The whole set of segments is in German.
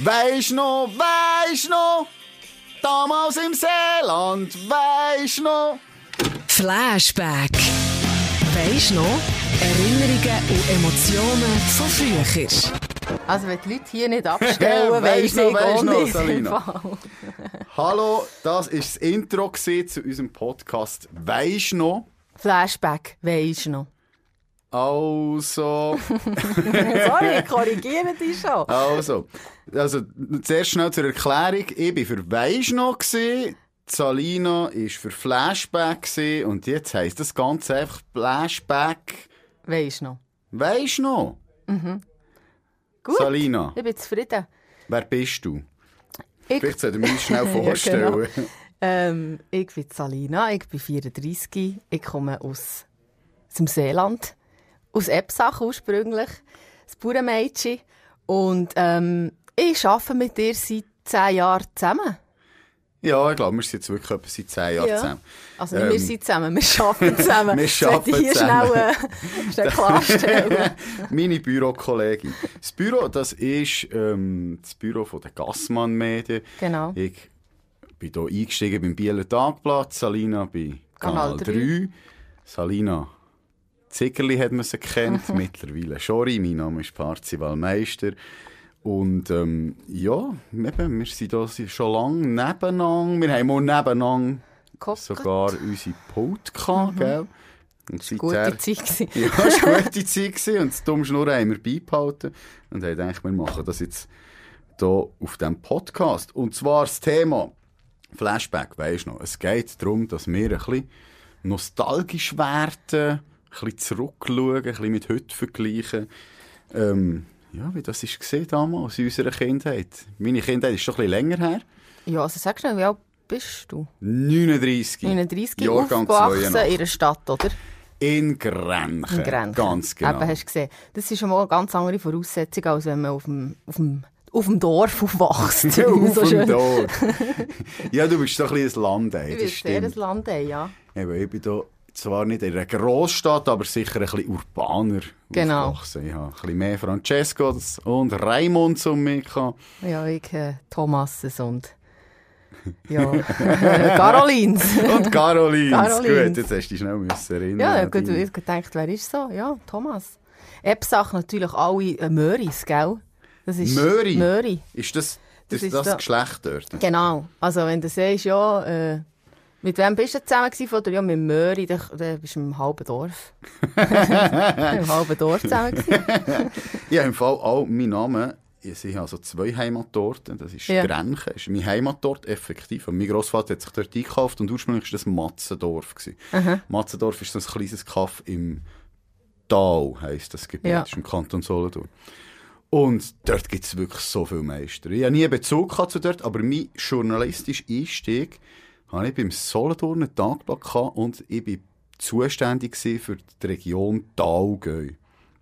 Weisst noch, weisst noch, damals im Seeland, weisst noch. Flashback. Weisst noch? Erinnerungen und Emotionen von früher. Also wenn die Leute hier nicht abstellen, weiss noch, ich auch noch, nicht. Salina. Hallo, das ist das Intro zu unserem Podcast Weisst noch. Flashback, weisst noch. Also, Sorry, ich korrigiere dich schon. also, also, zuerst schnell zur Erklärung. Ich war für Weisst noch. Salina war für Flashback gewesen. und jetzt heisst das Ganze einfach Flashback. Weisst noch. Weisst noch? Gut, Salina, ich bin zufrieden. wer bist du? Ich, Vielleicht sollten wir uns schnell Ja, vorstellen. ähm, ich bin Salina, ich bin 34, ich komme aus, aus dem Seeland, aus Ebsach ursprünglich, das Bauernmädchen. Und ähm, ich arbeite mit dir seit 10 Jahren zusammen. Ja, ich glaube, wir sind jetzt wirklich etwa seit zehn Jahren Ja. zusammen. Also nicht Ähm, wir sind zusammen, wir arbeiten zusammen. Wir arbeiten hier zusammen. schnell, äh, schnell klarstellen. Meine Bürokollegin. Das Büro, das ist ähm, das Büro von der Gassmann Medien. Genau. Ich bin hier eingestiegen beim Bieler Tagblatt, Salina bei Kanal, Kanal 3. 3. Salina Zickerli hat man sie kennt, mittlerweile Schori, mein Name ist Parzival Meister. Und ähm, ja, eben, wir sind hier schon lange nebeneinander. Wir haben auch nebeneinander Gehockt. sogar unsere Pult gehabt, gell? Und seither- Gute Zeit ja, es war eine gute Zeit gewesen und das dumme Schnurren haben wir beibehalten und haben gedacht, wir machen das jetzt hier auf diesem Podcast. Und zwar das Thema Flashback, weisst du noch. Es geht darum, dass wir ein bisschen nostalgisch werden, bisschen zurückschauen, ein bisschen mit heute vergleichen. Ähm, ja, wie das ist gesehen damals in unserer Kindheit. Meine Kindheit ist schon ein bisschen länger her. Ja, also sag schnell, wie alt bist du? 39. 39 Jahrgang aufgewachsen 82. in einer Stadt, oder? In Grenchen. In Grenchen. Ganz genau. Eben, hast du gesehen. Das ist schon mal eine ganz andere Voraussetzung, als wenn man auf dem, auf dem, auf dem Dorf aufwächst. wie man Auf so dem Dorf. ja, du bist so ein bisschen ein Land, ey. Ich Das will sehr ein Land haben, ja. Eben, ich bin hier zwar nicht in einer Großstadt, aber sicher ein bisschen urbaner Genau. aufgewachsen. Ich habe ein bisschen mehr Francescos und Raimonds um mich. Ja, ich, äh, Thomases und, ja, Carolins. Und Carolins. Carolins. Gut, jetzt hast du dich schnell müssen erinnern. Ja, ich habe gedacht, wer ist so? Ja, Thomas. Ebsach natürlich alle äh, Möris, gell? Das ist Möri? Möri. Ist das Das das, ist das da- Geschlecht dort? Genau. Also wenn du sagst, ja, äh, mit wem bist du zusammen gewesen? Oder ja, mit Möri, dann bist du im halben Dorf. Im halben Dorf zusammen gewesen. Ja, im Fall auch mein Name. Ich habe also zwei Heimatorte. Das ist Ja. Grenchen. Das ist mein Heimatort, effektiv. Und mein Grossvater hat sich dort eingekauft und ursprünglich war das Matzendorf. Matzendorf ist so ein kleines Kaff im Tal, heisst das Gebiet. Ja. Das ist im Kanton Solothurn. Und dort gibt es wirklich so viele Meister. Ich habe nie Bezug gehabt zu dort, aber mein journalistischer Einstieg hatte ich beim Solothurner Tagblatt gehabt und ich war zuständig für die Region Talgäu.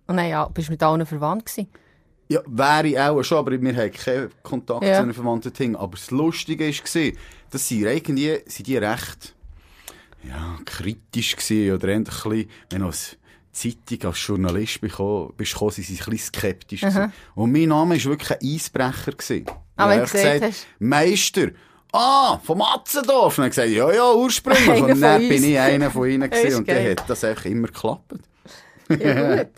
Und dann, ja, bist du mit allen verwandt gewesen? Ja, wäre ich auch schon, aber wir haben keinen Kontakt Ja. zu einem verwandten Ding. Aber das Lustige war, dass sie irgendwie, sind die recht, ja, kritisch gewesen, oder ein bisschen, wenn du als Zeitung, als Journalist bekommen, bist gekommen, sie ein bisschen skeptisch gewesen. Und mein Name war wirklich ein Eisbrecher gewesen. Ah, wenn du gesagt, hast. Meister, ah, vom Atzendorf. Und dann gesagt, ja, ja, ursprünglich. Einer Und dann bin ich einer von ihnen gewesen. Und dann hat das einfach immer geklappt. Ja, gut.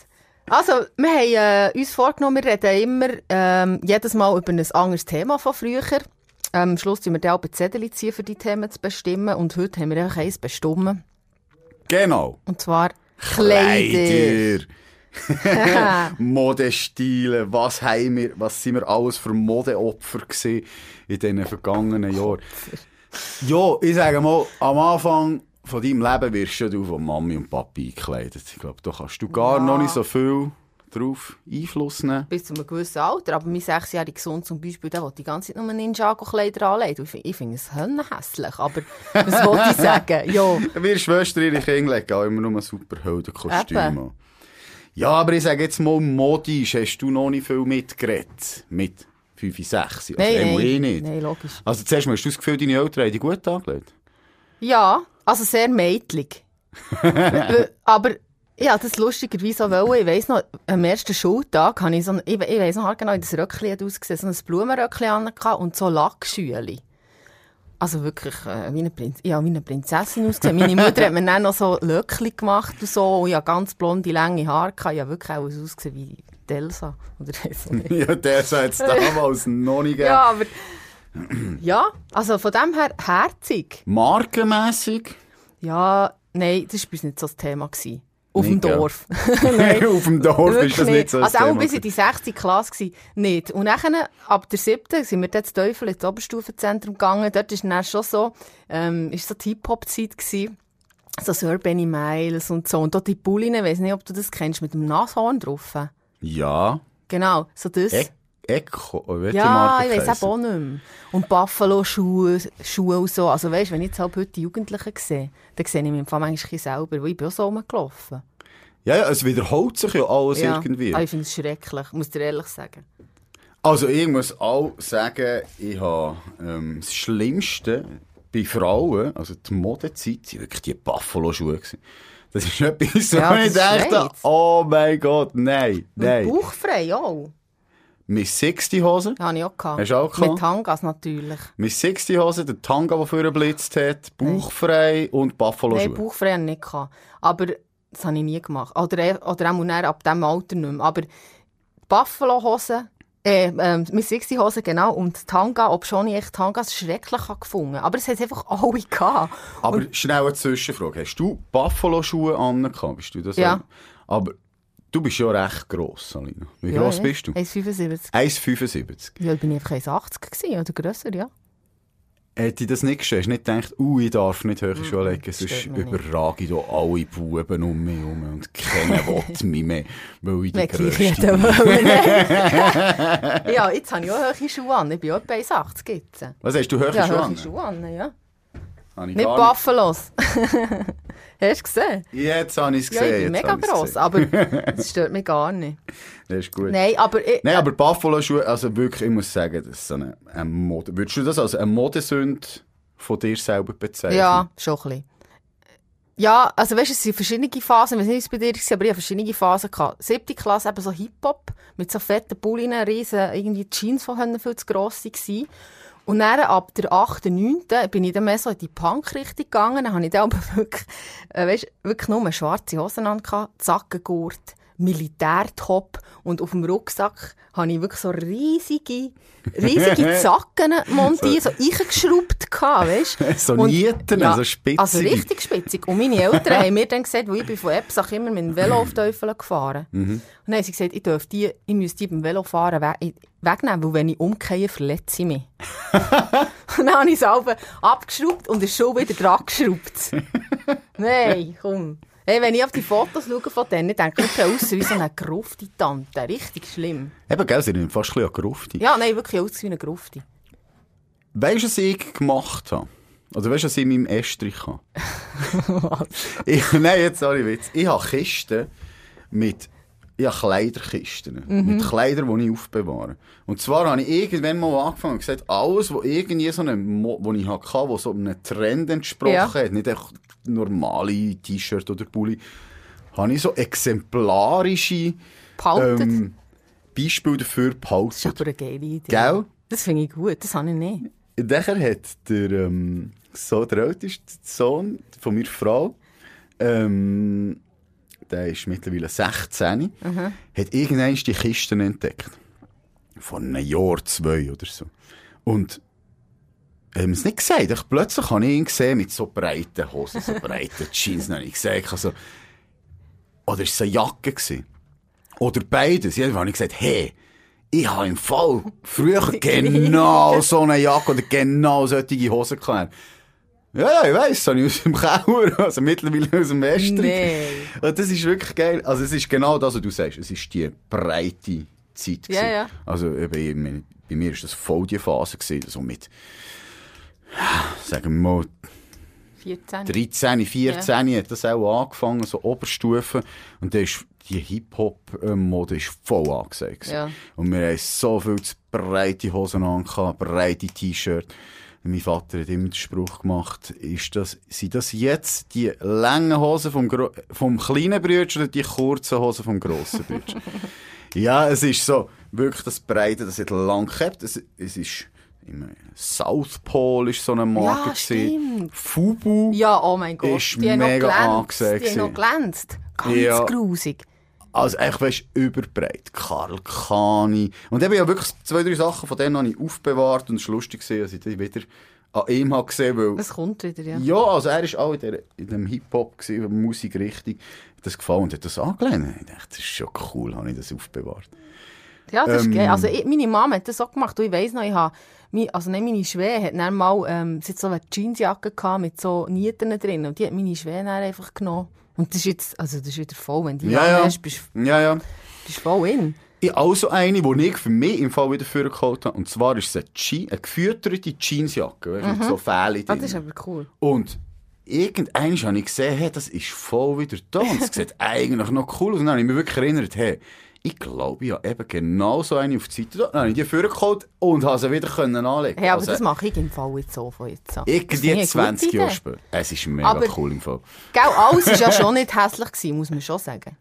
Also, wir haben äh, uns vorgenommen, wir reden immer ähm, jedes Mal über ein anderes Thema von früher. Ähm, am Schluss ziehen wir dann auch Zettel ziehen, für die Themen zu bestimmen. Und heute haben wir einfach eins bestimmt. Genau. Und zwar Kleider. Kleider. Modestile, was haben wir, was sind wir alles für Modeopfer gewesen in diesen vergangenen Jahren. Ja, ich sage mal, am Anfang von deinem Leben wirst du von Mami und Papi eingekleidet. Ich glaube, da kannst du gar Ja. noch nicht so viel drauf Einfluss nehmen. Bis zu einem gewissen Alter. Aber mein sechsjähriger Sohn zum Beispiel, der will die ganze Zeit nur Ninjago-Kleider anlegen. Ich finde ich find es hässlich. Aber was wollte ich sagen? Ja. Wir Schwester, ihre Kinder legen immer nur Superheldenkostüme Eben. Ja, aber ich sage jetzt mal, modisch hast du noch nicht viel mitgeredet. Mit 5, 6. Also Nein, nein. nicht. Nein, logisch. Also zuerst mal, hast du das Gefühl, deine Eltern haben dich gut angelegt? Ja, also sehr mädlich. Aber Ja, das lustigerweise auch wollen. Ich weiss noch, am ersten Schultag habe ich so ein, ich, ich weiss noch genau, wie das Röckchen hat ausgesehen, so ein Blumenröckchen an und so Lackschüli. Also wirklich, äh, wie eine Prinz ja, wie eine Prinzessin ausgesehen. Meine Mutter hat mir dann noch so Löckchen gemacht und so, und ja, ganz blonde, lange Haare gehabt. Ja, wirklich auch ausgesehen wie Delsa. Oder so. ja, der hat es damals noch nicht gegeben. Ja, aber, ja, also von dem her herzig. Markenmässig? Ja, nein, das war bei uns nicht so das Thema. Gewesen. Auf Nicht, dem. Dorf. Auf dem Dorf ist das nicht so Also auch bis in die 6. Klasse gewesen, nicht. Und nachher, ab der 7. sind wir dann zu Teufel ins Oberstufenzentrum gegangen. Dort ist dann schon so, ähm, ist so die Hip-Hop-Zeit gewesen. So Sir Benny Miles und so. Und dort die Bullinen, ich weiss nicht, ob du das kennst, mit dem Nashorn drauf. Ja. Genau, so das. E Echo, oder welche ja, ich weiss auch nicht mehr. Und Buffalo-Schuhe Schuhe und so. Also weisst, wenn ich jetzt halt heute die Jugendlichen sehe, dann sehe ich mich im Fall manchmal selber, weil ich bin auch so rumgelaufen. Ja, ja, es wiederholt sich ja alles Ja, irgendwie. aber ich finde es schrecklich, muss dir ehrlich sagen. Also ich muss auch sagen, ich habe ähm, das Schlimmste bei Frauen, also die Modezeit, sind wirklich die Buffalo-Schuhe. Das ist etwas, Ja, wo ich dachte, oh mein Gott, nein, Und nein. bauchfrei auch. Miss 60 Hose, Ja, habe ich auch gehabt. Hast du auch gehabt? Mit Tangas natürlich. Miss 60 Hose, der Tanga, der vorher geblitzt hat, bauchfrei und Nein, Buffalo-Schuhe. bauchfrei habe ich nicht gehabt. Aber das habe ich nie gemacht. Oder, oder auch dann ab diesem Alter nicht mehr. Aber Buffalo-Hosen, äh, ähm, mit 60 Hosen, genau, und Tanga, ob schon ich echt Tangas schrecklich habe gefunden. Aber es hat einfach alle gehabt. Aber schnell eine Zwischenfrage. Hast du Buffalo-Schuhe angehabt? Bist du das Ja. auch? Aber du bist ja recht gross, Alina. Wie Ja, gross ja. bist du? 1,75. 1,75. Ja, bin ich einfach 1,80 gewesen, oder grösser, ja. Hätte ich das nicht geschehen? Hast du nicht gedacht, uh, ich darf nicht höher Schuhe legen, sonst überrage ich hier alle Buben um mich herum und keiner will mich mehr, weil ich die jeden bin. ja, jetzt habe ich auch hohe Schuhe an. Ich bin auch etwa 1,80 jetzt. Was hast du, höhere Ja, Schuhe an? Schuhe an, ja. Habe ich Nicht Buffalos. Hast du gesehen? Jetzt habe ich es Ja, gesehen. ich bin mega gross, aber das stört mich gar nicht. Das ist gut. Nein, aber ich, Nein, aber Buffalo-Schuhe, also wirklich, ich muss sagen, das ist so eine, eine Mode. Würdest du das als eine Modesünde von dir selber bezeichnen? ja, schon ein bisschen. Ja, also weißt du, es sind verschiedene Phasen. Ich weiß nicht, bei dir war, aber ich hatte verschiedene Phasen. Gehabt. Siebte Klasse eben so Hip-Hop, mit so fetten Bullinen, riesen, irgendwie die Jeans von können viel zu gross waren. Und dann ab der 8., 9. bin ich dann mehr so in die Punk-Richtung gegangen. Dann habe ich dann aber wirklich, äh, weißt, wirklich nur schwarze Hosen an, Zackengurt, Militärtop und auf dem Rucksack habe ich wirklich so riesige, riesige Zacken montiert, so eingeschraubt gehabt, weißt So Nieten, also spitzige. Also richtig spitzig. Und meine Eltern haben mir dann gesagt, wo ich bin von Epsach immer mit dem Velo auf Teufel gefahren. Mhm. Und dann haben sie gesagt, ich, die, ich müsste die beim Velofahren we wegnehmen, weil wenn ich umkehre, verletze ich mich. und dann habe ich es abgeschraubt und ist schon wieder dran geschraubt. Nein, komm. Hey, wenn ich auf die Fotos schaue von denen, denke ich, aus wie so eine grufte Tante. Richtig schlimm. Eben, gell, sie sind fast ein bisschen an Grufti. Ja, nein, wirklich aus wie eine Grufte. Weißt du, was ich gemacht habe? Oder weißt du, was ich in meinem Estrich habe? ich, nein, jetzt sorry Witz. Ich habe Kisten mit ich habe Kleiderkisten. Mit Kleidern, die ich aufbewahre. Und zwar habe ich irgendwann mal angefangen und gesagt, alles, was irgendwie so eine, Mo- wo ich hatte, was so einem Trend entsprochen Ja. hat, nicht einfach normale T-Shirt oder Pulli, habe ich so exemplarische ähm, Beispiele dafür das ist behalten. aber eine geile Idee. Gell? Das finde ich gut, das habe ich nicht. Nachher hat der, ähm, so, der älteste Sohn von meiner Frau, ähm, der ist mittlerweile 16, hat irgendwann die Kisten entdeckt. Vor einem Jahr, zwei oder so. Und haben es nicht gesagt. Ich, plötzlich habe ich ihn gesehen mit so breiten Hosen, so breiten Jeans. Dann habe ich gesagt, also, oder ist es eine Jacke gewesen? Oder beides. Jedenfalls habe ich gesagt, hey, ich habe im Fall früher genau so eine Jacke oder genau solche Hosen gehabt. Ja, ja, ich weiss, habe ich aus dem Keller, also mittlerweile aus dem Westen. Nein. Und das ist wirklich geil. Also es ist genau das, was du sagst. Es ist die breite Zeit. Ja, gewesen. ja. Also eben, bei mir war das voll die Phase, gewesen, so mit, sagen wir mal, 14. 13, 14 hat das auch angefangen, so Oberstufe. Und dann ist die Hip-Hop-Mode ist voll angesagt. Ja. Und wir haben so viel breite Hosen an, breite T-Shirt. Mein Vater hat immer den Spruch gemacht, ist das, sind das jetzt die langen Hosen vom, Gro vom kleinen Brütsch oder die kurzen Hosen vom grossen Brütsch? ja, es ist so, wirklich das Breite, das hat lang gehabt. Es, es ist, immer, South Pole ist so eine Marke. Ja, stimmt. Fubu. Ja, oh mein Gott. Ist die mega angesehen Die haben noch glänzt. Ganz Ja. grusig. Also, echt, weißt überbreit. Karl Kani. Und eben ja wirklich zwei, drei Sachen von denen habe ich aufbewahrt und es war lustig, als ich die wieder an ihm habe gesehen weil Das kommt wieder, ja. Ja, also er war auch in, der, in dem Hip-Hop, Musikrichtung. Hat das gefallen und hat das angelehnt. Ich dachte, das ist schon cool, habe ich das aufbewahrt. Ja, das Ähm, ist geil. Also ich, meine Mama hat das auch gemacht. Und ich weiss noch, ich habe, also nicht meine Schwäne hat dann mal, ähm, sie hat so eine Jeansjacke gehabt mit so Nieten drin. Und die hat meine Schwäne einfach genommen. Und das ist jetzt, also das ist wieder voll. Wenn du die Ja, ja, ja. hast, bist Ja, ja. du voll in. Ich habe auch so eine, die ich für mich im Fall wieder vorgeholt habe. Und zwar ist es eine, Je eine gefütterte Jeansjacke, weißt, mit so Fählen Ah, drin. das ist aber cool. Und irgendwann habe ich gesehen, hey, das ist voll wieder da. Und es sieht eigentlich noch cool aus. Und dann habe ich mich wirklich erinnert, hey, ich glaube, ich habe eben genau so eine auf die Seite da. Dann habe ich die vorgeholt und habe sie wieder können anlegen Hey, aber Also, das mache ich im Fall jetzt so von jetzt an. Irgendwie ich eine 20 gute Jahre später. Es ist mega Aber- cool im Fall. Gell, alles war ja schon nicht hässlich, gewesen, muss man schon sagen.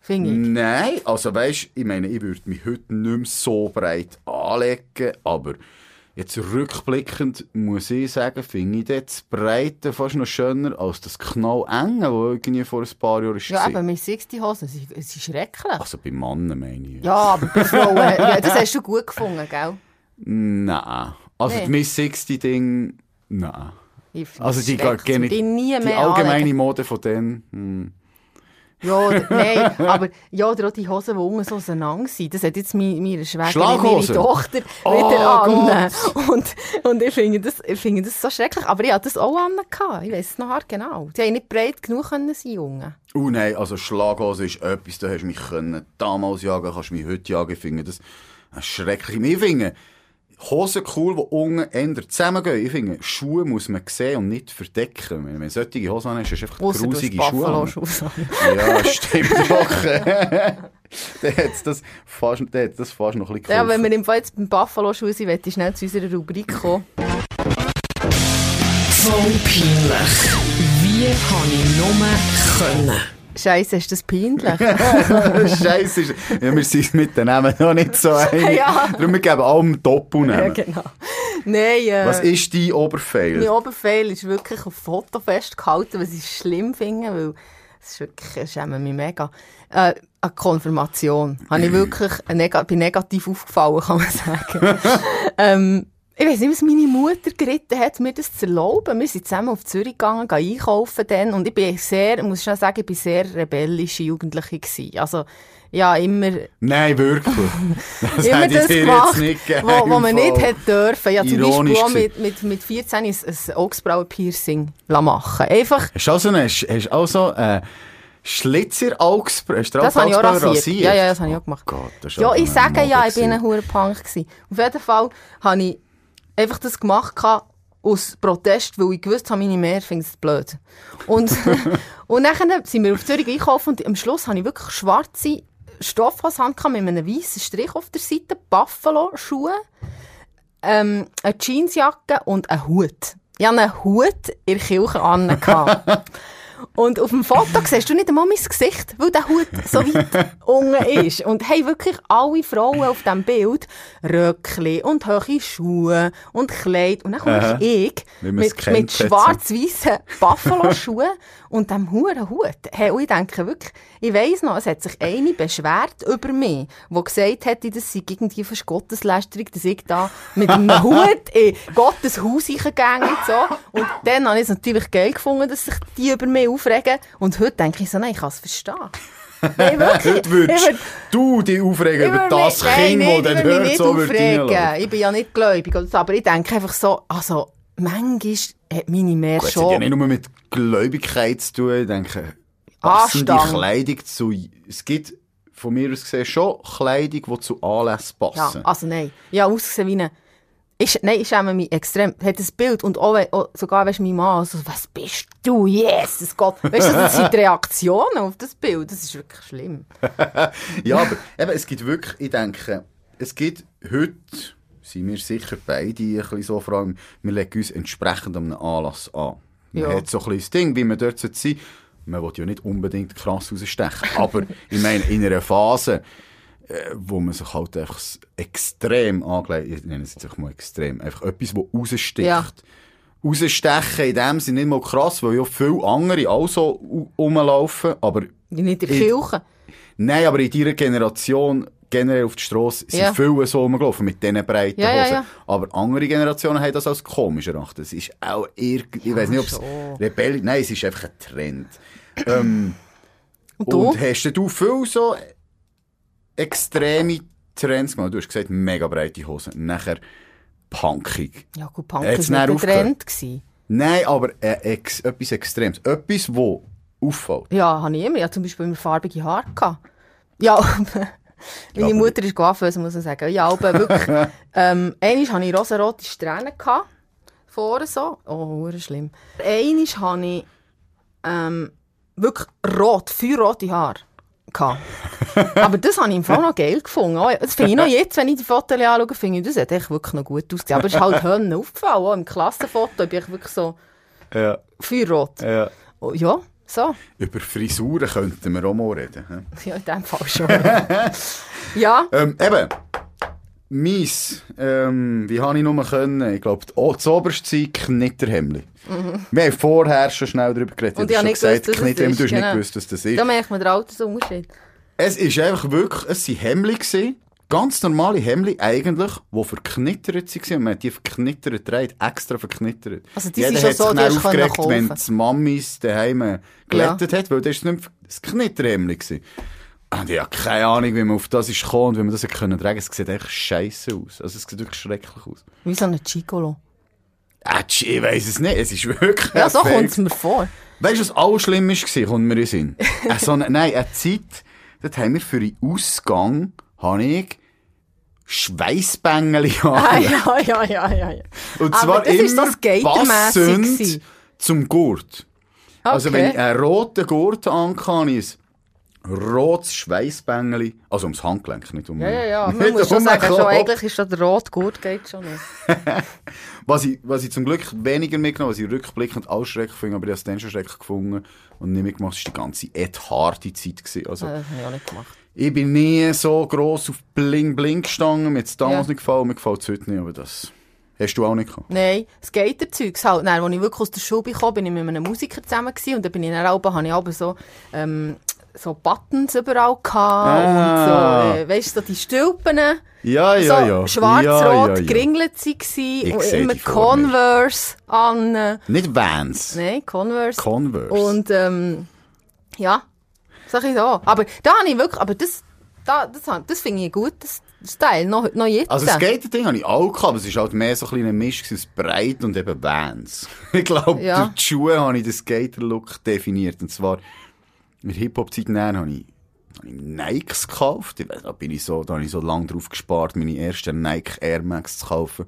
Finde ich. Nein, also weisst, ich meine, ich würde mich heute nicht mehr so breit anlegen, aber jetzt rückblickend muss ich sagen, finde ich das Breite fast noch schöner als das Knallenge, das irgendwie vor ein paar Jahren Ja, war. eben, mit 60 Hosen, es ist, es ist schrecklich. Also bei Männern meine ich. Ja, aber bei Frauen, ja, das hast du gut gefunden, gell? Nein. Also Nee. Miss 60 Ding, nein. Also die, will die die allgemeine anlegen. Mode von denen, hm. Ja, oder, nein, aber ja, oder auch die Hosen, die unten so auseinander sind. Das hat jetzt meine, meine Schwägerin, meine? Tochter Oh wieder an. Und, und ich finde das, ich finde das so schrecklich. Aber ich hatte das auch an. Ich weiss es noch hart genau. Die haben nicht breit genug können sein, Junge. Oh nein, also Schlaghose ist etwas, da hast du mich können damals jagen, kannst du mich heute jagen. Ich finde das schrecklich. Ich finde Hosen cool, die unten eher zusammengehen. Ich finde, Schuhe muss man sehen und nicht verdecken. Wenn, wenn du solche Hosen hast, hast du einfach Ausser grusige Schuhe. Ja, stimmt doch. dann hat's das fast, hat's das fast noch ein bisschen Ja, wenn wir im Fall jetzt beim Buffalo-Schuh sind, möchte ich schnell zu unserer Rubrik kommen. Voll peinlich. Wie habe ich nur können? Scheiße, ist das peinlich? Scheiße. ist- Ja, wir sind mit den Namen noch nicht so einig. Ja. Darum, wir geben allem Doppelnamen. ja, genau. Nein, äh, Was ist dein Oberfeil? Mein Oberfeil ist wirklich auf Foto festgehalten, was ich schlimm finde, weil es ist wirklich, es schämt mich mega. Äh, eine Konfirmation. Habe ich wirklich neg bin negativ aufgefallen, kann man sagen. ähm, ich weiß nicht, was meine Mutter geritten hat, mir das zu erlauben. Wir sind zusammen auf Zürich gegangen, gehen einkaufen dann. Und ich bin sehr, muss schon sagen, ich bin sehr rebellische Jugendliche gewesen. Also, ja, immer, Nein, wirklich. Das immer das gemacht, wo man nicht hätte dürfen. Ja, zum Beispiel auch mit, mit, mit 14 ein, ein Augsbrauen-Piercing machen Einfach, Hast du also, eine, hast also äh, Schlitzer du das habe ich auch Augsburger rasiert. Ja, ja, das habe ich auch gemacht. Gott, das ist Ja, ich sage ja, ich bin gewesen. ein hoher Punk gewesen. Auf jeden Fall habe ich einfach das gemacht aus Protest, weil ich gewusst habe, meine Mehr findet es blöd. Und, und dann sind wir auf Zürich einkaufen und am Schluss habe ich wirklich schwarze Stoffhosen gehabt mit einem weißen Strich auf der Seite, Buffalo-Schuhe, ähm, eine Jeansjacke und einen Hut. Ich hatte einen Hut in der Kirche an. Und auf dem Foto siehst du nicht einmal mein Gesicht, weil der Hut so weit unten ist. Und hey, wirklich alle Frauen auf diesem Bild, Röckli und hohe Schuhe und Kleid. Und dann kommst ich es mit, mit hat schwarz-weißen Buffalo-Schuhen und dem hohen Hut. Hey, und ich denke wirklich, ich weiss noch, es hat sich eine beschwert über mich, die gesagt hätte, das sei irgendwie fast Gotteslästerung, dass ich da mit einem Hut in Gottes Haus reingegangen und so. Und dann habe ich es natürlich geil gefunden, dass sich die über mich aufregen. Und heute denke ich so, nein, ich kann es verstehen. Nein, wirklich. Heute würdest würd- du dich aufregen über das mich- Kind, nein, das mich hört, so reinlaufen. Ich bin ja nicht gläubig aber ich denke einfach so, also, manchmal hat meine Mehr Gut, Es hat ja schon... nicht nur mit Gläubigkeit zu tun, ich denke, passende Anstand. Kleidung zu... Es gibt von mir aus gesehen schon Kleidung, die zu Anlässen Ja, passen. also nein. Ja, ausgesehen wie eine... Ich, nein, ich schäme mich extrem. Hat das Bild und auch, auch sogar, weißt du, mein Mann, so, was bist du? Yes, das geht. Weißt du, das sind die Reaktionen auf das Bild. Das ist wirklich schlimm. Ja, aber eben, es gibt wirklich, ich denke, es gibt heute sind wir sicher beide ein bisschen so, vor allem, wir legen uns entsprechend einem Anlass an. Man Ja. hat so ein bisschen das Ding, wie man dort sein sollte. Man will ja nicht unbedingt krass rausstechen, aber ich meine, in einer Phase, wo man sich halt einfach extrem angelegt, ich nenne es jetzt einfach mal extrem, einfach etwas, das raussticht. Ja. Rausstechen in dem Sinne nicht mal krass, weil ja viele andere auch so rumlaufen, aber Nicht in der Kirche. Nein, aber in deiner Generation generell auf die Strasse sind Ja. viele so rumgelaufen mit diesen breiten Ja, Hosen. ja. Aber andere Generationen haben das als komisch erachtet. Es ist auch irgendwie, ich weiß nicht, ob es schon. Rebell, nein, es ist einfach ein Trend. ähm, Und und hast du viel so extreme Trends gemacht? Du hast gesagt, mega breite Hosen. Nachher punkig. Ja, gut, Punk Hat's war nicht? Trend. Gewesen. Nein, aber äh, ex, etwas Extremes. Etwas, wo auffällt. Ja, habe ich immer. Ich hatte zum Beispiel immer farbige Haare. Gehabt. Ja, meine aber- Mutter ist Coiffeuse, muss ich sagen. Ja, aber wirklich. ähm, einmal hatte ich rosarote Strähnen. Gehabt, vorne so. Oh, schlimm. Einmal hatte ich ähm, wirklich rot, feuerrote Haare. Aber das habe ich im Fall noch geil gefunden. Auch- Das finde ich noch jetzt, wenn ich die Fotos anschaue, finde ich, das hat echt wirklich noch gut ausgesehen. Aber es ist halt Hönnen aufgefallen. Auch im Klassenfoto bin ich wirklich so Ja, feuerrot. ja. Oh, ja, so. Über Frisuren könnten wir auch mal reden. hä? Ja, in dem Fall schon. ja, Ähm, eben, mies, ähm, wie habe ich nur können? Ich glaube, das oberste Zeit Knitterhemli. Wir haben vorher schon schnell darüber geredet. Mhm. Und ich habe schon nicht gewusst, es Knitterhemli, ist, du hast nicht genau. gewusst, was das ist. da merkt man den Altersunterschied. Es ist einfach wirklich, es waren gewesen, ganz normale Hemli eigentlich, die verknittert waren. Und man hat die verknittert getragen, extra verknittert. Also die Jeder hat so, sich können aufgeregt, wenn die Mamis daheim glättet hat, weil das war nicht das Knitterhemli. gewesen. Und ich habe keine Ahnung, wie man auf das ist gekommen und wie man das hat können tragen. Es sieht echt scheiße aus. Also es sieht wirklich schrecklich aus. Wie so ein Gigolo. Äh, tsch, ich weiss es nicht. Es ist wirklich Ja, so kommt es mir vor. Weißt du, was alles schlimm war, kommt mir in Sinn? äh, so eine, nein, eine Zeit, dort haben wir für den Ausgang, habe ich Schweissbängeli Ah, ja, ja, ja, ja. ja. Und zwar das ist immer skatermässig passend zum Gurt. Also Okay. wenn ich einen roten Gurt ich ein rotes Schweissbängeli, also ums Handgelenk, nicht um Ja, ja, ja. Man nicht muss schon sagen, schon, eigentlich ist das der Rotgurt geht schon noch. Was ich, was ich zum Glück weniger mitgenommen was ich rückblickend auch schrecklich finde, aber ich habe es dann schon schrecklich gefunden und nicht mitgemacht, war die ganze Ed Hardy Zeit. Gewesen. Also, Das habe ich auch nicht gemacht. ich bin nie so gross auf Bling Bling gestanden, mir hat es damals Ja. nicht gefallen, mir gefällt es heute nicht, aber das hast du auch nicht gehabt. Nein, Skaterzeugs halt. Nein, als ich wirklich aus der Schule kam, bin ich mit einem Musiker zusammen gewesen, und dann bin ich dann auch, habe ich aber so, ähm, so Buttons überall gehabt Ah. und so, äh, weißt du, so die Stülpen. Ja, so ja, ja. schwarz-rot ja, ja, ja. geringelt Ich und immer. Converse an. Nicht Vans. Nein, Converse. Converse. Und ähm, ja, sag ich so. Aber da habe ich wirklich, aber das, da, das, das finde ich gut, das Style, noch, noch jetzt. Also das Skater-Ding habe ich auch gehabt, aber es war halt mehr so ein kleiner Misch aus breit und eben Vans. Ich glaube, Ja. durch die Schuhe habe ich den Skater-Look definiert. Und zwar, der Hip-Hop-Zeit näher habe ich, habe ich Nikes gekauft. Da bin ich so, da habe ich so lange drauf gespart, meine ersten Nike Air Max zu kaufen.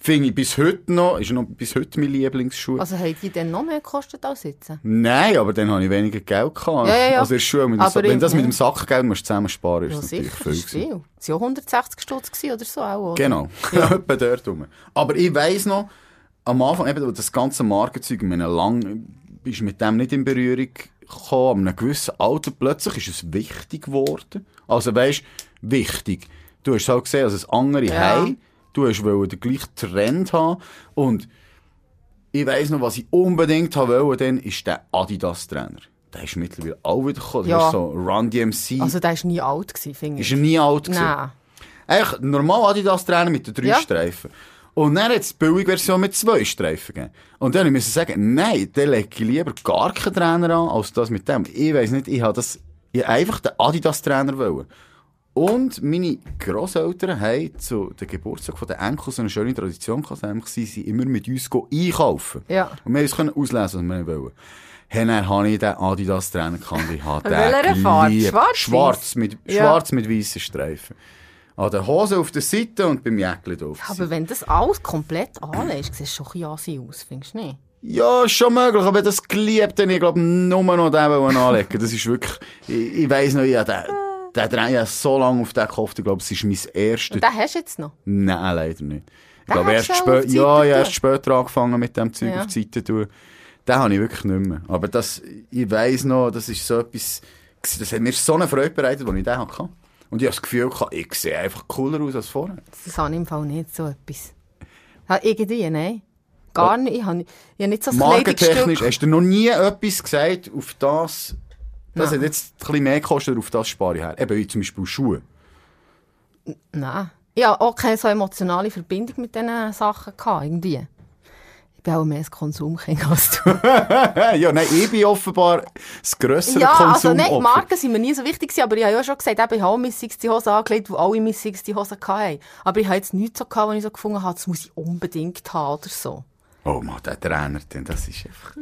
Finde ich bis heute noch, ist noch bis heute mein Lieblingsschuh. Also haben die dann noch mehr gekostet als jetzt? Nein, aber dann habe ich weniger Geld gehabt. Ja, ja, ja. Also in mit dem Aber Sa- wenn das mit ja. dem Sackgeld musst zusammen sparen, ist Ja, das natürlich sicher, viel. das viel. Es waren 160 Stutz oder so auch, oder? Genau, etwa dort rum. Aber ich weiss noch, am Anfang eben das ganze Markenzeug, ich meine, lang bist du mit dem nicht in Berührung gekommen, an einem gewissen Alter, plötzlich ist es wichtig geworden. Also weisst, wichtig. Du hast halt gesehen, dass es andere Ja. haben, du hast wollen den gleichen Trend haben und ich weiss noch, was ich unbedingt haben wollte, dann ist der Adidas-Trainer. Der ist mittlerweile auch wieder gekommen. Ja. Ist so Run DMC. Also der war nie alt, finde ist ich. er nie alt. Nein. Eigentlich normal Adidas-Trainer mit den drei Ja. Streifen. Und dann hat es die billige Version mit zwei Streifen gegeben. Und dann musste ich sagen, nein, dann lege ich lieber gar keinen Trainer an, als das mit dem. Ich weiss nicht, ich habe das, ich hab einfach den Adidas-Trainer wollen. Und meine Grosseltern haben zu dem Geburtstag von den Enkel so eine schöne Tradition gehabt, nämlich sie sind immer mit uns einkaufen. Ja. Und wir können auslesen, was wir wollen. Hey, dann habe ich den Adidas-Trainer gehabt, ich habe den Farbe? Schwarz, Schwarz mit, Ja. schwarz mit weißen Streifen. An der Hose auf der Seite und beim Jäckchen drauf. Aber wenn das alles komplett anlegst, sieht es schon ein bisschen aus, findest du nicht? Ja, schon möglich, aber das geliebt, dann ich glaube nur noch den wollen anlegen. Das ist wirklich, ich, ich weiss noch, den Der ich habe so lange auf den gehofft, ich glaube, es ist mein erster... Und den hast du jetzt noch? Nein, leider nicht. Ich Den glaube, erst, spä ja, ja, erst später angefangen mit dem Zeug Ja. auf die Seite tun. Den habe ich wirklich nicht mehr. Aber das, ich weiss noch, das ist so etwas, das hat mir so eine Freude bereitet, als ich den hatte. Und ich habe das Gefühl, ich sehe einfach cooler aus als vorher. Das habe ich im Fall nicht so etwas. Irgendwie, nein. Gar nicht. Ich habe, ich habe nicht so ein Markentechnisch, hast du noch nie etwas gesagt, auf das, das Nein. hat jetzt ein bisschen mehr gekostet, auf das spare ich her. Eben wie zum Beispiel Schuhe. Nein. Ich habe auch keine so emotionale Verbindung mit diesen Sachen gehabt, irgendwie. Ich bin auch mehr ein Konsumkind als du. ja, nein, ich bin offenbar das grössere ja, also Konsumopfer. nein, die Marken sind mir nie so wichtig gewesen, aber ich habe ja schon gesagt, eben, ich habe auch Miss 60 Hosen angelegt, wo alle Miss 60 Hosen hatten. Aber ich habe jetzt nichts so gehabt, wo ich so gefunden habe, das muss ich unbedingt haben oder so. Oh Mann, der Trainer, denn, das ist einfach...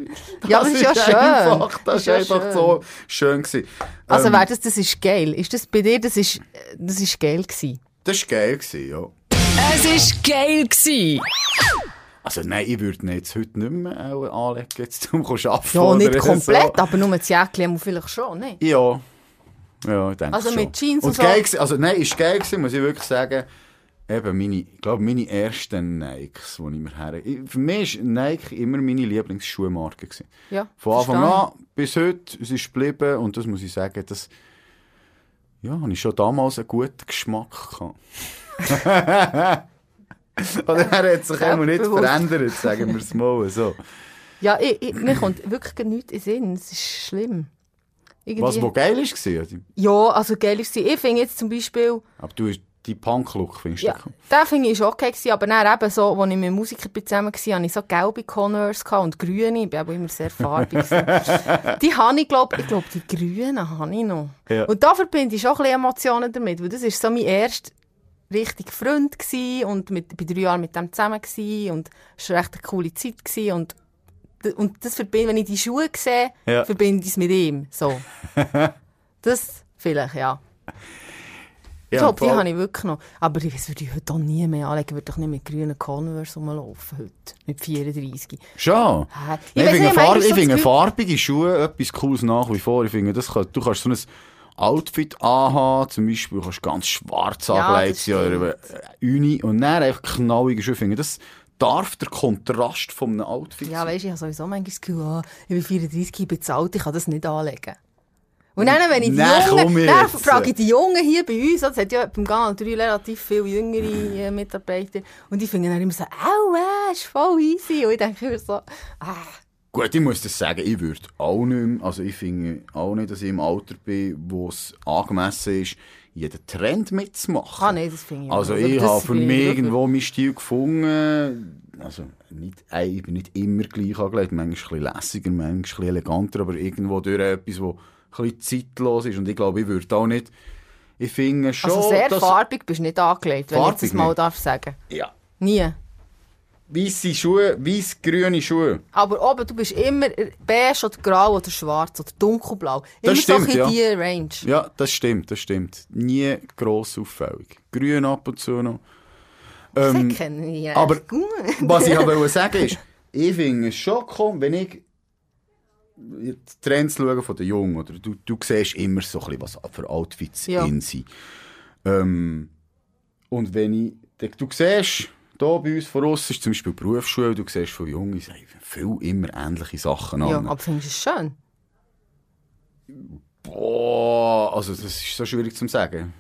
Ja, das ist ja schön. Einfach, das ist ja einfach schön. so schön gewesen. Also Ähm, wäre das, das ist geil. Ist das bei dir, das ist, das ist geil gewesen? Das war geil, gewesen, ja. Es war geil. Gewesen. Also nein, ich würde ihn jetzt heute nicht mehr auch anlegen, jetzt zum arbeiten. Ja, nicht komplett, So. aber nur ein Jäckchen vielleicht schon, ne? Ja. Ja, ich denke Also schon. mit Jeans und und so? geil also nein, ist geil gewesen, muss ich wirklich sagen. Eben meine, ich glaube, meine ersten Nikes, die ich mir her... Für mich war Nike immer meine Lieblingsschuhmarke. Gewesen. Ja, Von Anfang an bis heute, es ist geblieben und das muss ich sagen, das... Ja, habe ich schon damals einen guten Geschmack gehabt. Oder er hat sich immer nicht verändert, sagen wir es mal so. Ja, ich, ich, mir kommt wirklich nichts in den Sinn. Es ist schlimm. Irgendwie- Was, wo geil war? Ja, also geil ist sie. Ich finde jetzt zum Beispiel, Aber du, die Punk-Look findest du ja, den finde ich okay gewesen, aber dann eben so, als ich mit Musikern zusammen war, hatte ich so gelbe Converse und grüne. Ich aber immer sehr farbig. die habe ich, glaube ich, glaube, die grünen habe ich noch. Ja. Und da verbinde ich schon ein bisschen Emotionen damit, weil das war so mein erster richtig Freund und mit, ich bin drei Jahre mit dem zusammen und es war eine coole Zeit und und das verbinde, wenn ich die Schuhe sehe, Ja. verbinde ich es mit ihm. So. das vielleicht, ja. Ich glaube, die habe ich wirklich noch. Aber das würde ich heute auch nie mehr anlegen. Ich würde doch nicht mit grünen Converse rumlaufen heute. Mit 34. Schon. Ich, ich finde farbige Schuhe etwas Cooles nach wie vor. Ich finde, das kann, du kannst so ein Outfit anhaben, zum Beispiel kannst du ganz schwarz Ja, angelegt oder Uni und dann einfach knallige finde, das darf der Kontrast von einem Outfit Ja, weißt du, ich habe sowieso manchmal das Gefühl, ah, ich bin 34, ich bin zu alt, ich kann das nicht anlegen. Und dann, wenn ich die Nein, Jungen, dann frage ich die Jungen hier bei uns, es hat ja beim Kanal 3 relativ viele jüngere äh, Mitarbeiter, und die finden dann immer so, au, äh, ist voll easy. Und ich denke immer so, ah, Gut, ich muss das sagen, ich würde auch nicht mehr, also ich finde auch nicht, dass ich im Alter bin, wo es angemessen ist, jeden Trend mitzumachen. ah nein, das finde ich Also nicht. ich habe für mich irgendwo meinen Stil gefunden. Also nicht, ich bin nicht immer gleich angelegt, manchmal ein bisschen lässiger, manchmal ein eleganter, aber irgendwo durch etwas, wo ein bisschen zeitlos ist. Und ich glaube, ich würde auch nicht, ich finde schon, Also sehr farbig bist du nicht angelegt, wenn ich das mal nicht? darf sagen. ja, Nie. Weisse Schuhe, weiß-grüne Schuhe. Aber oben, du bist immer beige oder grau oder schwarz oder dunkelblau. Immer Das stimmt, so in ja. Range. Ja, das stimmt, das stimmt. Nie gross auffällig. Grün ab und zu noch. das Ähm, kenne ich ja. aber-. Was ich aber sagen ist, ich finde es schon cool, wenn ich die Trends schaue von den Jungen, oder du, du siehst immer so ein bisschen, was für Outfits Ja. in sind. Ähm, und wenn ich, du siehst, hier bei uns vor uns ist zum Beispiel Berufsschule, du siehst von Jungen, viel immer ähnliche Sachen Ja, an. aber findest du es schön? Boah, also das ist so schwierig zu sagen.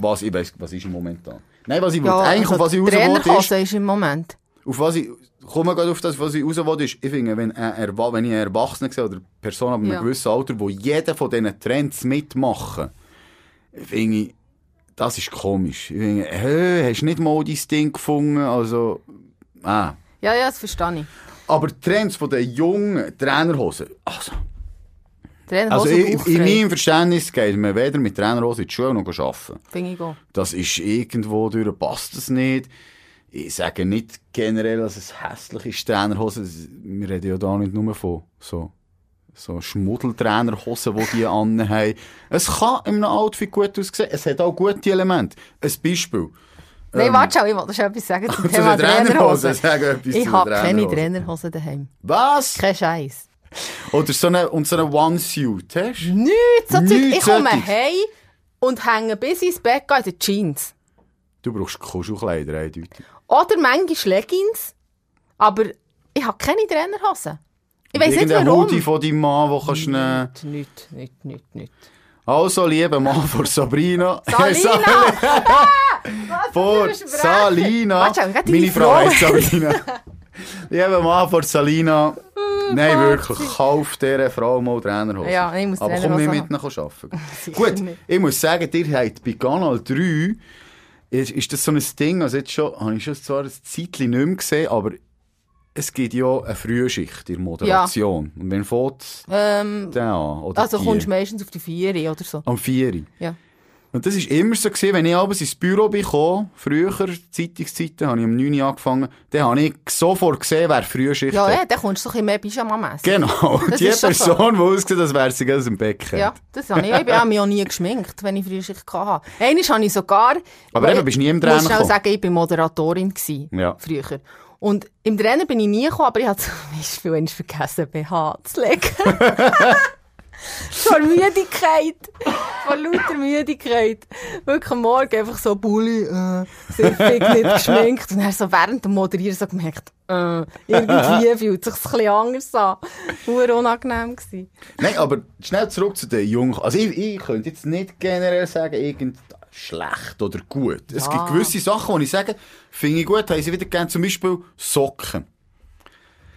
Was, ich weiss, was ist im Moment da? Nein, was ich Ja, will, eigentlich, also auf was ich raus will, ist, ist im Moment. auf was ich, komme gerade auf das, was ich raus will, ist, ich finde, wenn, ein wenn ich einen Erwachsenen sehe, oder eine Person ab einem Ja. gewissen Alter, wo jeder von diesen Trends mitmachen, finde ich, das ist komisch. Ich finde, hä, hast du nicht mal dein Ding gefunden? Also, ah. Ja, ja, das verstehe ich. Aber die Trends von den jungen Trainerhosen, also, Trainerhose also in, meinem Verständnis geht man weder mit Trainerhosen in die Schule noch arbeiten. finde ich auch. Das ist irgendwo durch, passt das nicht. Ich sage nicht generell, dass es hässlich ist, Trainerhosen. Wir reden ja da nicht nur von so, so Schmuddeltrainerhosen, die die anhaben. Es kann in einem Outfit gut aussehen. Es hat auch gute Elemente. Ein Beispiel. Nein, Ähm, warte schon, ich wollte schon etwas sagen zum zu Thema Trainerhosen. Ich habe keine Trainerhosen. Trainerhose daheim. Was? Kein Scheiß. Oder so eine, und so eine One-Suit, hast du? Nichts, so. Nichts Ich komme heim, und hängen bis ins Bett in den Jeans. Du brauchst Kuschelkleider, eindeutig. Oder manchmal Leggings. Aber ich habe keine Trainerhosen. Ich weiss nicht warum. Hoodie von deinem Mann, den kannst du nehmen. Nicht, nicht, nicht, nicht, nicht. Also, lieber Mann vor Sabrina. Salina! vor? Salina. Meine Frau heisst Sabrina. lieber Mann vor Salina. Nein, wirklich. Kauf dieser Frau mal Trainerhosen. Ja, ich muss Aber komm nicht mit ihnen arbeiten. Gut, nicht. ich muss sagen, ihr habt bei Kanal 3 ist, ist das so ein Ding, also jetzt schon, habe ich schon zwar ein Zeitchen nicht mehr gesehen, aber es gibt ja eine Frühschicht in der Moderation. Und wenn fährt Ähm, der an? Oder also die? kommst du meistens auf die Vier oder so. Am 4 Uhr. Ja. Und das war immer so, gewesen, wenn ich abends ins Büro bin, gekommen, früher, Zeitungszeiten, habe ich um 9 Uhr angefangen, dann habe ich sofort gesehen, wer Frühschicht Ja, hat. ja, dann kommst du so ein bisschen mehr Pyjama-mässig. Genau, Das die. Person, die aussieht, als wäre sie aus dem Bett kennt. Ja, das habe ich. Ich bin- mich auch nie geschminkt, wenn ich Frühschicht hatte. Einmal habe ich sogar... Aber eben, bist du nie im Trainer Ich muss schnell sagen, ich war Moderatorin. Gewesen, Ja. Früher. Und im Trainer bin ich nie gekommen, aber ich habe zum Beispiel vergessen, BH zu legen. Vor Müdigkeit. Vor lauter Müdigkeit. Wirklich am Morgen einfach so Bulli, äh, siffig, nicht geschminkt. Und dann so während dem Moderieren so gemerkt, äh, irgendwie fühlt sich ein bisschen anders an. Nur unangenehm gewesen. Nein, aber schnell zurück zu den Jungen. Also ich, ich könnte jetzt nicht generell sagen, irgend schlecht oder gut. Es Ja. gibt gewisse Sachen, die ich sage, finde ich gut, haben sie wieder gerne. Zum Beispiel Socken.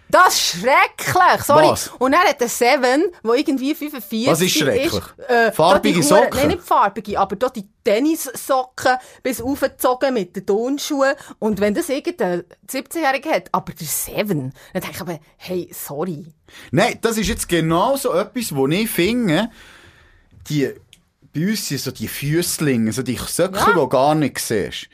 Das ist schrecklich, sorry. Was? Und er hat einen Seven, der irgendwie 45 Was ist schrecklich? Ist, äh, Farbige Socken? Nein, nicht farbige, aber da die Tennissocken bis aufgezogen mit den Turnschuhen. Und wenn das irgendein 17-Jähriger hat, aber der Seven, dann denke ich aber, hey, sorry. Nein, das ist jetzt genau so etwas, wo ich finde, die, bei uns sind so die Füßlinge, so die Söcke, Ja. die du gar nicht siehst.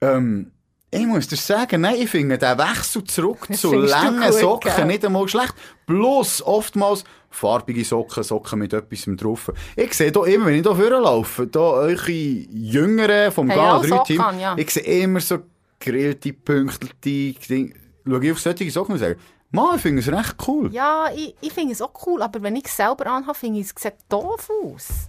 Ähm, ich muss dir sagen, nein, ich finde den Wechsel zurück Das zu langen Socken gell? nicht einmal schlecht. Plus oftmals farbige Socken, Socken mit etwas drauf. Ich sehe hier immer, wenn ich hier vorlaufe, da eure Jüngeren vom Haben Gala auch 3 Team, Socken, ja. ich sehe immer so gegrillte, pünktliche Dinge. Schau ich auf solche Socken und sage, Mann, ich finde es recht cool. Ja, ich, ich finde es auch cool, aber wenn ich es selber anhabe, finde ich, es sieht doof aus.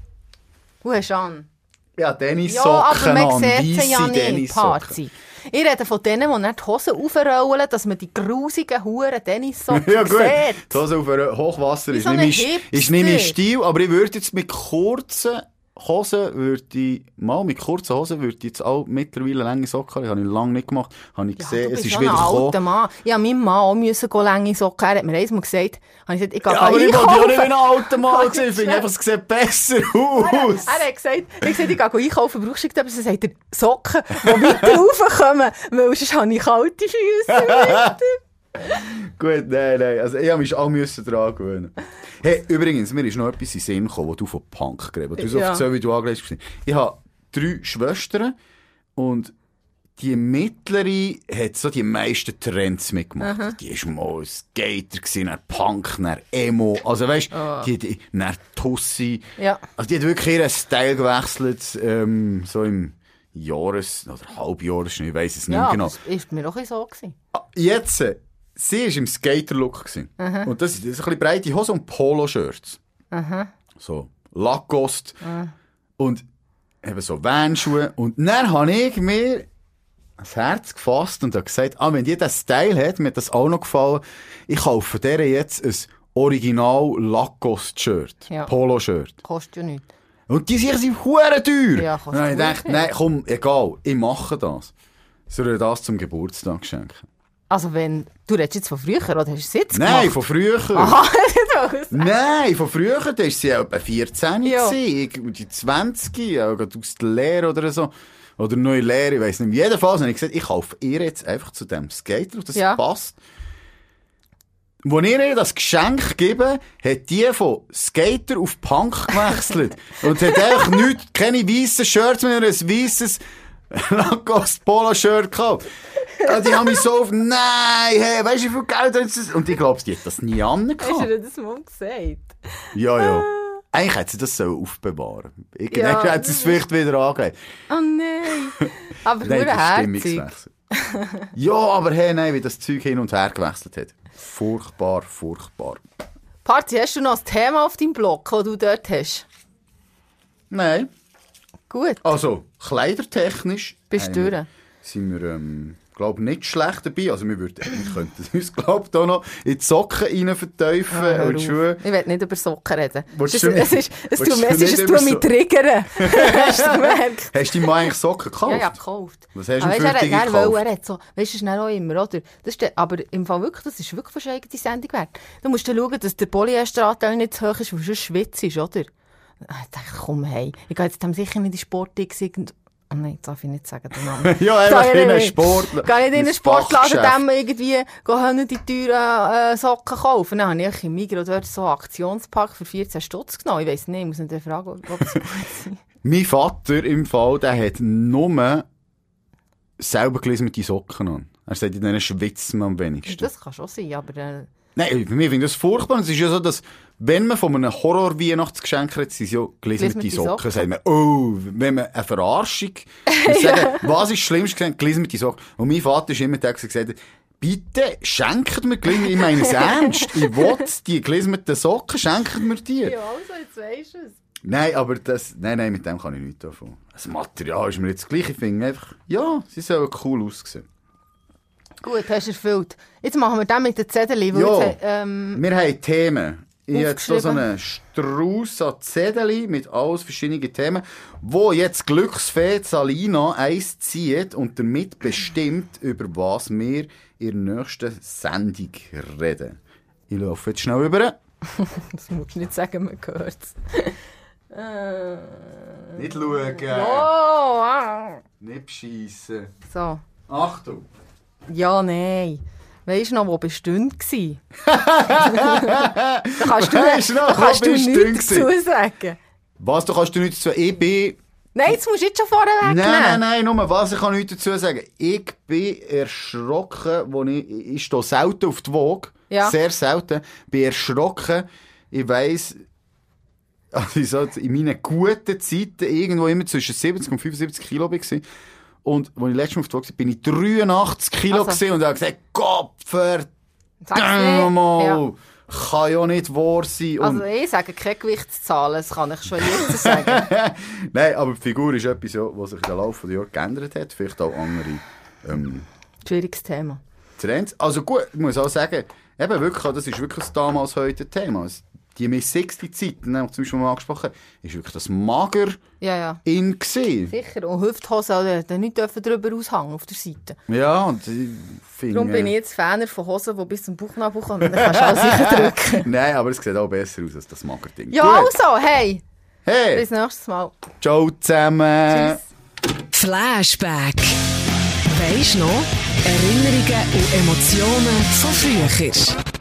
Du hast an. Ja, Ja, Tennissocken aber man an, ja weisse nicht, Tennissocken. Ich rede von denen, die nicht die Hosen aufrollen, dass man die grusigen Huren Tennissocken Ja gut, sieht. die Hose auf Hochwasser ist so nicht, ein mein, ist nicht mein Stil, aber ich würde jetzt mit kurzen Hosen würde ich, mal mit kurzen Hosen würde ich jetzt auch mittlerweile lange Socken haben. Habe ich lange nicht gemacht. Habe ich Ja, gesehen, du es ist wieder gekommen. Mann. Ja, mein Mann auch müssen lange Socken. Er hat mir einmal gesagt, habe ich gesagt, ich gehe Ja, aber ich wollte ja nicht wie ein alter Mann sehen. Ich ich finde einfach, es sieht besser aus. Er hat gesagt, ich gesagt, ich gehe einkaufen, brauchst du etwas? Dann sagt er, Socken, die weiter raufkommen, weil sonst habe ich kalte Füße. Gut, nein, nein. Also ich musste mich auch müssen daran gewöhnen. Hey, übrigens, mir ist noch etwas in den Sinn gekommen, wo du von Punk geredet hast. Du so Ja. erzählt, wie du angelegt bist. Ich habe drei Schwestern und die mittlere hat so die meisten Trends mitgemacht. Die war mal ein Skater, gewesen, dann Punk, dann Emo. Also weißt du, die, die, dann Tussi. Ja. Also die hat wirklich ihren Style gewechselt, ähm, so im Jahres- oder Halbjahresschnitt, ich weiss es nicht Ja, genau. das ist mir doch so gewesen. Jetzt, äh, sie war im Skater-Look. Und das ist das ist ein bisschen breite Hose und Poloshirts. So, Lacoste. Und eben so Vanschuhe. Und dann habe ich mir ans Herz gefasst und habe gesagt, ah, wenn die diesen Style hat, mir hat das auch noch gefallen, ich kaufe der jetzt ein Original Lacoste-Shirt. Ja. Polo-Shirt. Kostet ja nichts. Und die Sachen sind hure teuer. Ja, und kostet dann habe ich gedacht, viel. nein, komm, egal, ich mache das. Soll ich das zum Geburtstag schenken? Also wenn, du redest jetzt von früher, oder hast du es jetzt Nein, gemacht? von früher. Aha. Nein, von früher, da war sie etwa 14 Ja. die 20, ja, aus der Lehre oder so. Oder neue Lehre, ich weiss nicht. Jedenfalls habe ich gesagt, ich kaufe ihr jetzt einfach zu dem Skater, das Ja. passt. Als ich ihr das Geschenk gebe, hat die von Skater auf Punk gewechselt. und hat einfach nichts, keine weißen Shirts mehr, ein weißes Lacoste Polo-Shirt gehabt. Und die haben mich so auf, nein, hey, weißt du, wie viel Geld hat sie? Und ich glaube, die hat das nie Hast angehabt. du dir das mal gesagt? Ja, ja. Eigentlich hätte sie das so aufbewahren Irgendwann Ja, hätte sie es vielleicht wieder angelegt. Oh nein. Aber nur herzig. Ja, aber hey, nein, wie das Zeug hin und her gewechselt hat. Furchtbar, furchtbar. Party, hast du noch ein Thema auf deinem Blog, das du dort hast? Nein. Gut, Also, kleidertechnisch bist du durch. sind wir, ähm, glaube nicht schlecht dabei. Also, wir, würden, wir könnten uns, glaube ich, noch in die Socken rein verteufeln Ah, und die. Schuhe. Ich will nicht über Socken reden. Willst Es du ist, es nicht- ist, es tut du mir, es ist, es tut mich triggern. Hast du gemerkt? Hast du mal eigentlich Socken gekauft? Ja, ja, gekauft. Was hast du für er Dinge dann, weil gekauft? er hat so, weißt du, dann auch immer, oder? Das ist aber im Fall wirklich, das ist wirklich eigene Sendung wert. Du musst dann schauen, dass der Polyesteranteil nicht zu hoch ist, weil du sonst schwitzt, oder? Ich dachte, komm, hey, ich gehe jetzt dem sicher nicht in Sport irgend... Oh nein, das darf ich nicht sagen, den Namen. Ja, einfach ich in einen. Sportler. Gehe nicht in einen Sportladen, dem irgendwie gehen die teuren äh, Socken kaufen. Dann habe ich im Migros dort so einen Aktionspack für 14 Stutz genommen. Ich weiss nicht, ich muss nicht fragen, ob sie gut sind. Mein Vater im Fall, der hat nur selber gelesen mit die Socken an. Er sagt, in denen schwitzt man am wenigsten. Das kann schon sein, aber... Äh, Nein, für mich finde ich das furchtbar. Es ist ja so, dass, wenn man von einem Horror-Weihnachtsgeschenk redet, sind es ja gelesen mit die Socken. Sagt man, oh, wenn man eine Verarschung sagen, was ist das? Gelesen mit die Socken. Und mein Vater ist immer der, der gesagt hat, bitte schenkt mir gelesen, ich meine es ernst. Ich will die gelesen mit den Socken, schenkt mir die. ja, also, jetzt weisst du es. Nein, aber das, nein, nein, mit dem kann ich nichts davon. Das Material ist mir jetzt gleich. Ich finde einfach, ja, sie sollen cool aussehen. Gut, hast du erfüllt. Jetzt machen wir den mit den Zetteln, Ja. jetzt, ähm, Wir haben Themen. Ich habe so einen Strauss an Zettel mit alles verschiedenen Themen, wo jetzt Glücksfee Salina eins zieht und damit bestimmt, über was wir in der nächsten Sendung reden. Ich laufe jetzt schnell rüber. das musst du nicht sagen, man hört es. äh, Nicht schauen. oh, ah. Nicht beschissen. So. Achtung. Ja, nein. Weisst du noch, wo bist du gsi? da kannst du, Weisst du noch, da kannst du nichts dazu sagen. Was, du kannst du nichts dazu... Ich bin... Nein, jetzt musst du jetzt schon vorher Nein, wegnehmen. nein, nein, nur was, ich kann nichts dazu sagen. Ich bin erschrocken, wo ich, ich stehe selten auf die Waage. Ja. Sehr selten. Bin erschrocken. Ich weiss, also in meinen guten Zeiten irgendwo immer zwischen 70 und 75 Kilo war. Und als ich letztes Mal auf Waage war, bin ich 83 Kilo Also. und habe gesagt, Gott verdammt mal, Ja. kann ja nicht wahr sein. Und Also ich sage keine Gewichtszahlen, das kann ich schon jetzt sagen. Nein, aber die Figur ist etwas, was sich im Laufe der Jahre geändert hat. Vielleicht auch andere ähm, Schwieriges Thema. Trends. Also gut, ich muss auch sagen, eben wirklich, das ist wirklich das damals heute Thema. Die Miss 60 Zeit, die zum Beispiel mal angesprochen, ist wirklich das Mager Ja, ja. in gesehen. Sicher. Und Hüfthosen dann nicht dürfen drüber aushangen auf der Seite. Ja, und ich finde... Darum bin ich jetzt Fan von Hosen, die bis zum Bauchnabel kommen. Dann kannst du auch sicher drücken. Nein, aber es sieht auch besser aus als das Mager-Ding. Ja, Gut. also, hey. Hey, Bis nächstes Mal. ciao zusammen. Tschüss. Flashback. Weisst noch? Erinnerungen und Emotionen von früher.